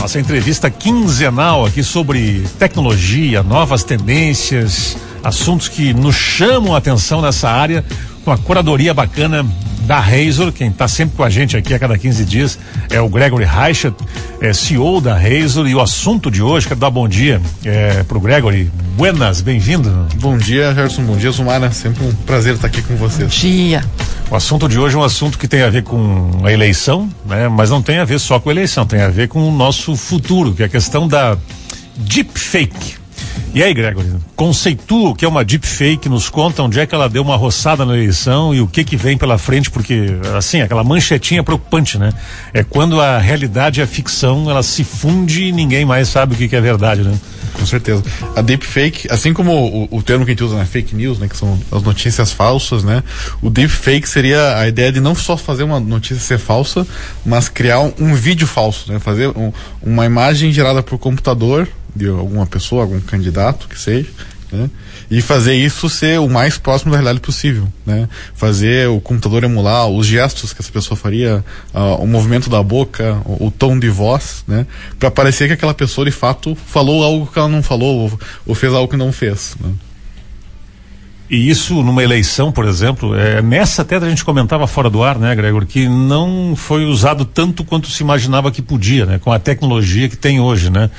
Nossa entrevista quinzenal aqui sobre tecnologia, novas tendências, assuntos que nos chamam a atenção nessa área, com a curadoria bacana da Razor, quem está sempre com a gente aqui a cada 15 dias é o Gregory Reichert, é CEO da Razor e o assunto de hoje, quero dar bom dia é, pro Gregory. Buenas, bem-vindo. Bom dia, Gerson, bom dia, Zumara, sempre um prazer estar aqui com vocês. Bom dia. O assunto de hoje é um assunto que tem a ver com a eleição, né? Mas não tem a ver só com a eleição, tem a ver com o nosso futuro, que é a questão da deepfake. E aí, Gregory, conceitua o que é uma deepfake, nos conta onde é que ela deu uma roçada na eleição e o que que vem pela frente, porque, assim, aquela manchetinha preocupante, né? É quando a realidade e a ficção, ela se funde e ninguém mais sabe o que que é verdade, né? Com certeza. A deepfake, assim como o, o termo que a gente usa na fake news, né, que são as notícias falsas, né? O deepfake seria a ideia de não só fazer uma notícia ser falsa, mas criar um, um vídeo falso, né? Fazer um, uma imagem gerada por computador de alguma pessoa, algum candidato que seja, né? E fazer isso ser o mais próximo da realidade possível, né? Fazer o computador emular os gestos que essa pessoa faria, uh, o movimento da boca, o, o tom de voz, né? Para parecer que aquela pessoa de fato falou algo que ela não falou ou, ou fez algo que não fez. Né? E isso numa eleição, por exemplo, é, nessa até a gente comentava fora do ar, né, Gregor, que não foi usado tanto quanto se imaginava que podia, né, com a tecnologia que tem hoje, né?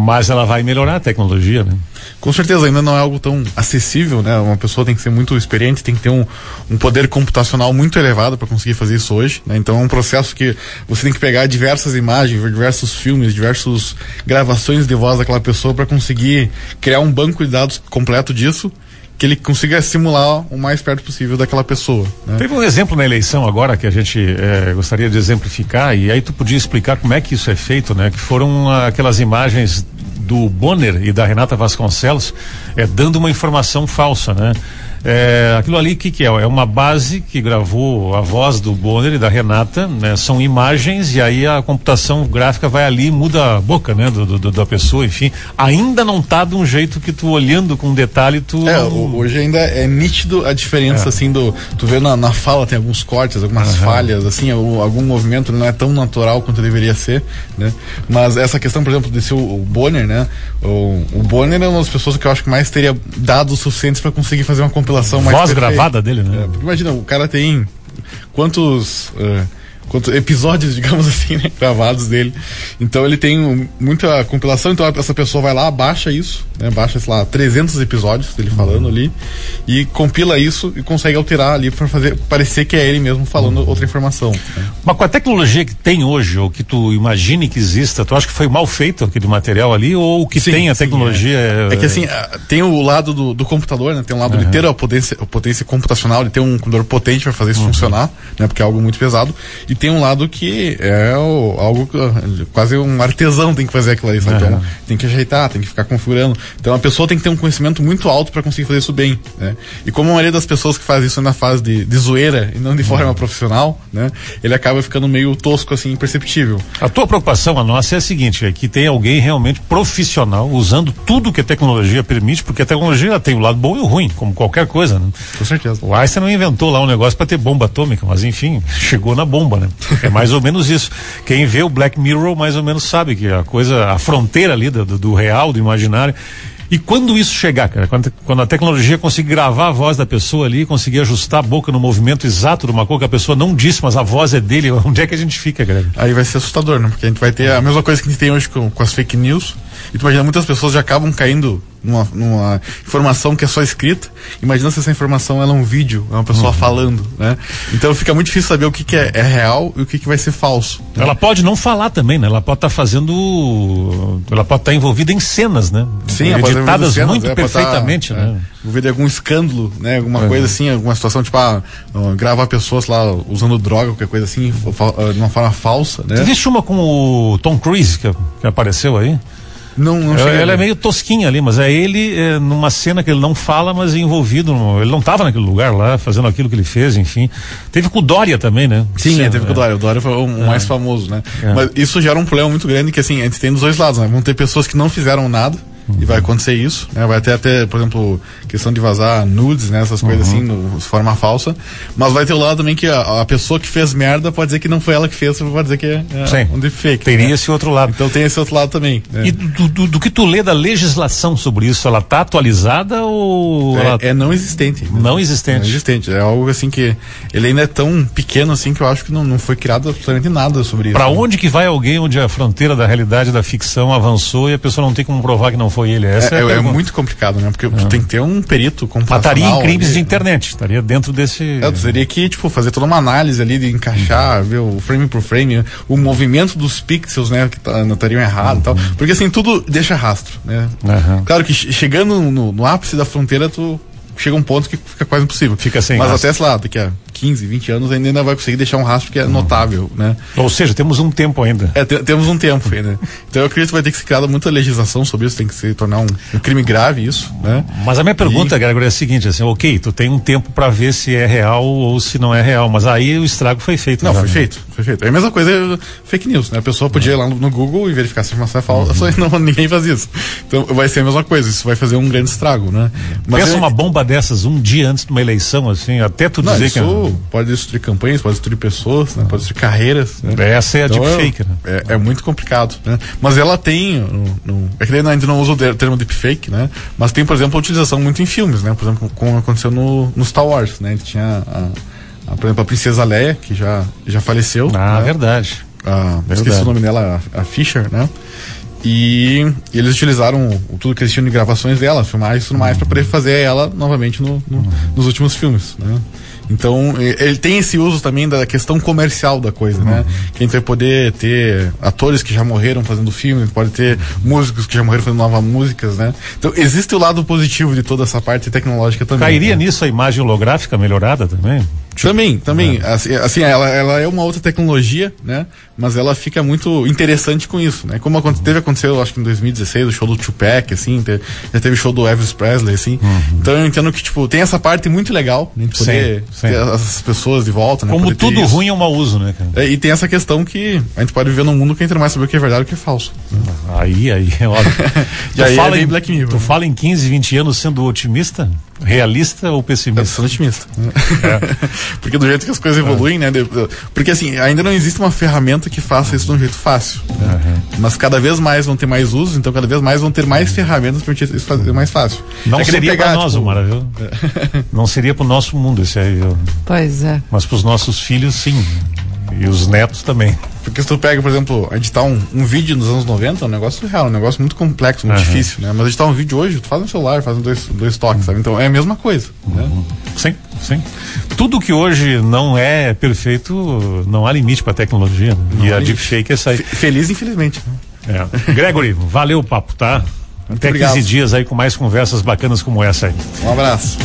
Mas ela vai melhorar a tecnologia, né? Com certeza, ainda não é algo tão acessível, né? Uma pessoa tem que ser muito experiente, tem que ter um, um poder computacional muito elevado para conseguir fazer isso hoje, né? Então é um processo que você tem que pegar diversas imagens, diversos filmes, diversas gravações de voz daquela pessoa para conseguir criar um banco de dados completo disso que ele consiga simular o mais perto possível daquela pessoa. Né? Teve um exemplo na eleição agora que a gente é, gostaria de exemplificar e aí tu podia explicar como é que isso é feito, né? Que foram aquelas imagens do Bonner e da Renata Vasconcelos é, dando uma informação falsa, né? É, aquilo ali, o que, que é? É uma base que gravou a voz do Bonner e da Renata, né? São imagens e aí a computação gráfica vai ali muda a boca, né? Do, do, da pessoa, enfim. Ainda não tá de um jeito que tu olhando com detalhe, tu. É, hoje ainda é nítido a diferença, é. assim, do. Tu vê na, na fala, tem alguns cortes, algumas uhum. falhas, assim, algum movimento não é tão natural quanto deveria ser, né? Mas essa questão, por exemplo, desse o, o Bonner, né? O, o Bonner é uma das pessoas que eu acho que mais teria dados suficientes para conseguir fazer uma compilação mais Voz perfeita. gravada dele, né? É, imagina, o cara tem quantos. Uh, quantos episódios, digamos assim, né, gravados dele. Então ele tem muita compilação, então essa pessoa vai lá, baixa isso, né, baixa, sei lá, 300 episódios dele falando uhum. ali e compila isso e consegue alterar ali para fazer parecer que é ele mesmo falando uhum. outra informação. Né. Mas com a tecnologia que tem hoje, ou que tu imagine que exista, tu acha que foi mal feito aquele material ali ou que sim, tem a sim, tecnologia? É. é. que assim, tem o lado do, do computador, né, tem um lado uhum. de ter a potência, a potência computacional, de ter um computador potente para fazer isso uhum. funcionar, né, porque é algo muito pesado, e tem um lado que é o, algo quase um artesão tem que fazer aquilo ali, sabe? Uhum. Então, tem que ajeitar, tem que ficar configurando. Então a pessoa tem que ter um conhecimento muito alto para conseguir fazer isso bem, né? E como a maioria das pessoas que faz isso na fase de, de zoeira e não de forma uhum. profissional, né? Ele acaba ficando meio tosco assim, imperceptível. A tua preocupação, a nossa, é a seguinte, é que tem alguém realmente profissional usando tudo que a tecnologia permite, porque a tecnologia tem o lado bom e o ruim, como qualquer coisa, né? Com certeza. O Einstein não inventou lá um negócio para ter bomba atômica, mas enfim, chegou na bomba, né? É mais ou menos isso. Quem vê o Black Mirror mais ou menos sabe que a coisa, a fronteira ali do, do real, do imaginário. E quando isso chegar, cara, quando, quando, a tecnologia conseguir gravar a voz da pessoa ali, conseguir ajustar a boca no movimento exato de uma coisa que a pessoa não disse, mas a voz é dele, onde é que a gente fica, cara? Aí vai ser assustador, né? Porque a gente vai ter a mesma coisa que a gente tem hoje com, com as fake news. E tu imagina, muitas pessoas já acabam caindo numa, numa, informação que é só escrita. Imagina se essa informação é um vídeo, é uma pessoa uhum. falando, né? Então fica muito difícil saber o que, que é, é, real e o que, que vai ser falso. Né? Ela pode não falar também, né? Ela pode estar tá fazendo. Ela pode estar tá envolvida em cenas, né? Sim, editadas cenas, muito é, perfeitamente, tá, né? É, envolvida em algum escândalo, né? Alguma uhum. coisa assim, alguma situação, tipo, ah, gravar pessoas lá usando droga, qualquer coisa assim, de uma forma falsa, né? Tu viste uma com o Tom Cruise que, que apareceu aí? Não, não é, Ela é meio tosquinha ali, mas é ele é, numa cena que ele não fala, mas envolvido. No, ele não estava naquele lugar lá, fazendo aquilo que ele fez, enfim. Teve com o Dória também, né? Sim, Sim é, teve com o Dória. O Dória foi o é. mais famoso, né? É. Mas isso gera um problema muito grande que assim, a gente tem dos dois lados, né? Vão ter pessoas que não fizeram nada uhum. e vai acontecer isso, né? Vai ter até, por exemplo, questão de vazar nudes, né? Essas coisas uhum. assim, no, de forma falsa. Mas vai ter o lado também que a, a, pessoa que fez merda pode dizer que não foi ela que fez, pode dizer que é, é um deepfake. Teria né? esse outro lado. Então tem esse outro lado também. Né? E do, do, do, que tu lê da legislação sobre isso, ela tá atualizada ou. É, ela... é não existente. Não existente. Não existente. É algo assim que ele ainda é tão pequeno assim que eu acho que não, não foi criado absolutamente nada sobre pra isso. Para onde que vai alguém onde a fronteira da realidade da ficção avançou e a pessoa não tem como provar que não foi ele? Essa é, é, é muito complicado, né? Porque é. tem que ter um perito computacional. Estaria em crimes ali, de internet, estaria dentro desse. É, teria que, tipo, fazer toda uma análise ali de encaixar, uhum. ver o frame por frame, o movimento dos pixels, né? Que tá, estariam errado uhum. e tal. Uhum. Porque assim, tudo deixa rastro, né? Uhum. Claro que chegando no, no ápice da fronteira, tu chega um ponto que fica quase impossível. Fica sem Mas rastro. até, sei lá, daqui a 15, 20 anos ainda, ainda vai conseguir deixar um rastro que é notável, né? Ou seja, temos um tempo ainda. É, te, temos um tempo ainda. Então eu acredito que vai ter que ser criada muita legislação sobre isso, tem que se tornar um, um crime grave isso, né? Mas a minha pergunta, e... Gregor, é a seguinte, assim, ok, tu tem um tempo para ver se é real ou se não é real, mas aí o estrago foi feito. Não, foi feito, foi feito. É a mesma coisa fake news, né? A pessoa podia ir lá no, no Google e verificar se a informação é falsa, uhum. não, ninguém faz isso. Então vai ser a mesma coisa, isso vai fazer um grande estrago, né? Mas Pensa é... uma bomba dessas um dia antes de uma eleição, assim, até tu dizer isso que... pode destruir campanhas, pode destruir pessoas, né? pode destruir carreiras. Né? Essa é a então, deepfake, né? É, é, muito complicado, né? Mas ela tem, no, no, é que a gente não usa o termo deepfake, né? Mas tem, por exemplo, a utilização muito em filmes, né? Por exemplo, como aconteceu no, no Star Wars, né? Gente tinha, a, por exemplo, a Princesa Leia, que já, já faleceu. Ah, né? verdade. A, verdade. Esqueci o nome dela, a, a Fisher, né? E, e, eles utilizaram tudo que eles tinham de gravações dela, filmagens e tudo mais, para poder fazer ela novamente no, no, nos últimos filmes. Né? Então, ele tem esse uso também da questão comercial da coisa, né? uhum. né? Que a gente vai poder ter atores que já morreram fazendo filmes, pode ter músicos que já morreram fazendo novas músicas, né? Então, existe o lado positivo de toda essa parte tecnológica também. Cairia né? nisso a imagem holográfica melhorada também? Também, também. É. Assim, assim, ela, ela é uma outra tecnologia, né? Mas ela fica muito interessante com isso, né? Como teve aconteceu, acho que em 2016, o show do Tupac, assim, teve, já teve show do Elvis Presley, assim. Uhum. Então eu entendo que, tipo, tem essa parte muito legal, né? De poder sim, sim. ter essas pessoas de volta, né? Como tudo ruim é um mau uso, né, cara? É, e tem essa questão que a gente pode viver num mundo que a gente não mais saber o que é verdade e o que é falso. Né? Aí, aí, é óbvio. e aí fala é em, Black Mirror. Tu né? fala em 15, 20 anos sendo otimista? Realista ou pessimista? Eu sou otimista. É. Porque do jeito que as coisas evoluem, né? Porque assim, ainda não existe uma ferramenta que faça isso de um jeito fácil. Né? Uhum. Mas cada vez mais vão ter mais usos, então cada vez mais vão ter mais ferramentas para isso fazer mais fácil. Não é seria para nós, tipo... Mara, viu? É. Não seria para o nosso mundo esse aí, viu? Pois é. Mas para os nossos filhos, sim. E os netos também. Porque se tu pega, por exemplo, editar um, um vídeo nos anos 90 é um negócio real, um negócio muito complexo, muito uhum. difícil, né? Mas editar um vídeo hoje, tu faz no celular, faz dois, dois toques, sabe? Então é a mesma coisa, né? uhum. né? Sim, sim. Tudo que hoje não é perfeito, não há limite para tecnologia. Né? E a deepfake é sair. Feliz, infelizmente. Né? É. Gregory, valeu o papo, tá? Muito Até obrigado. 15 dias aí com mais conversas bacanas como essa aí. Um abraço.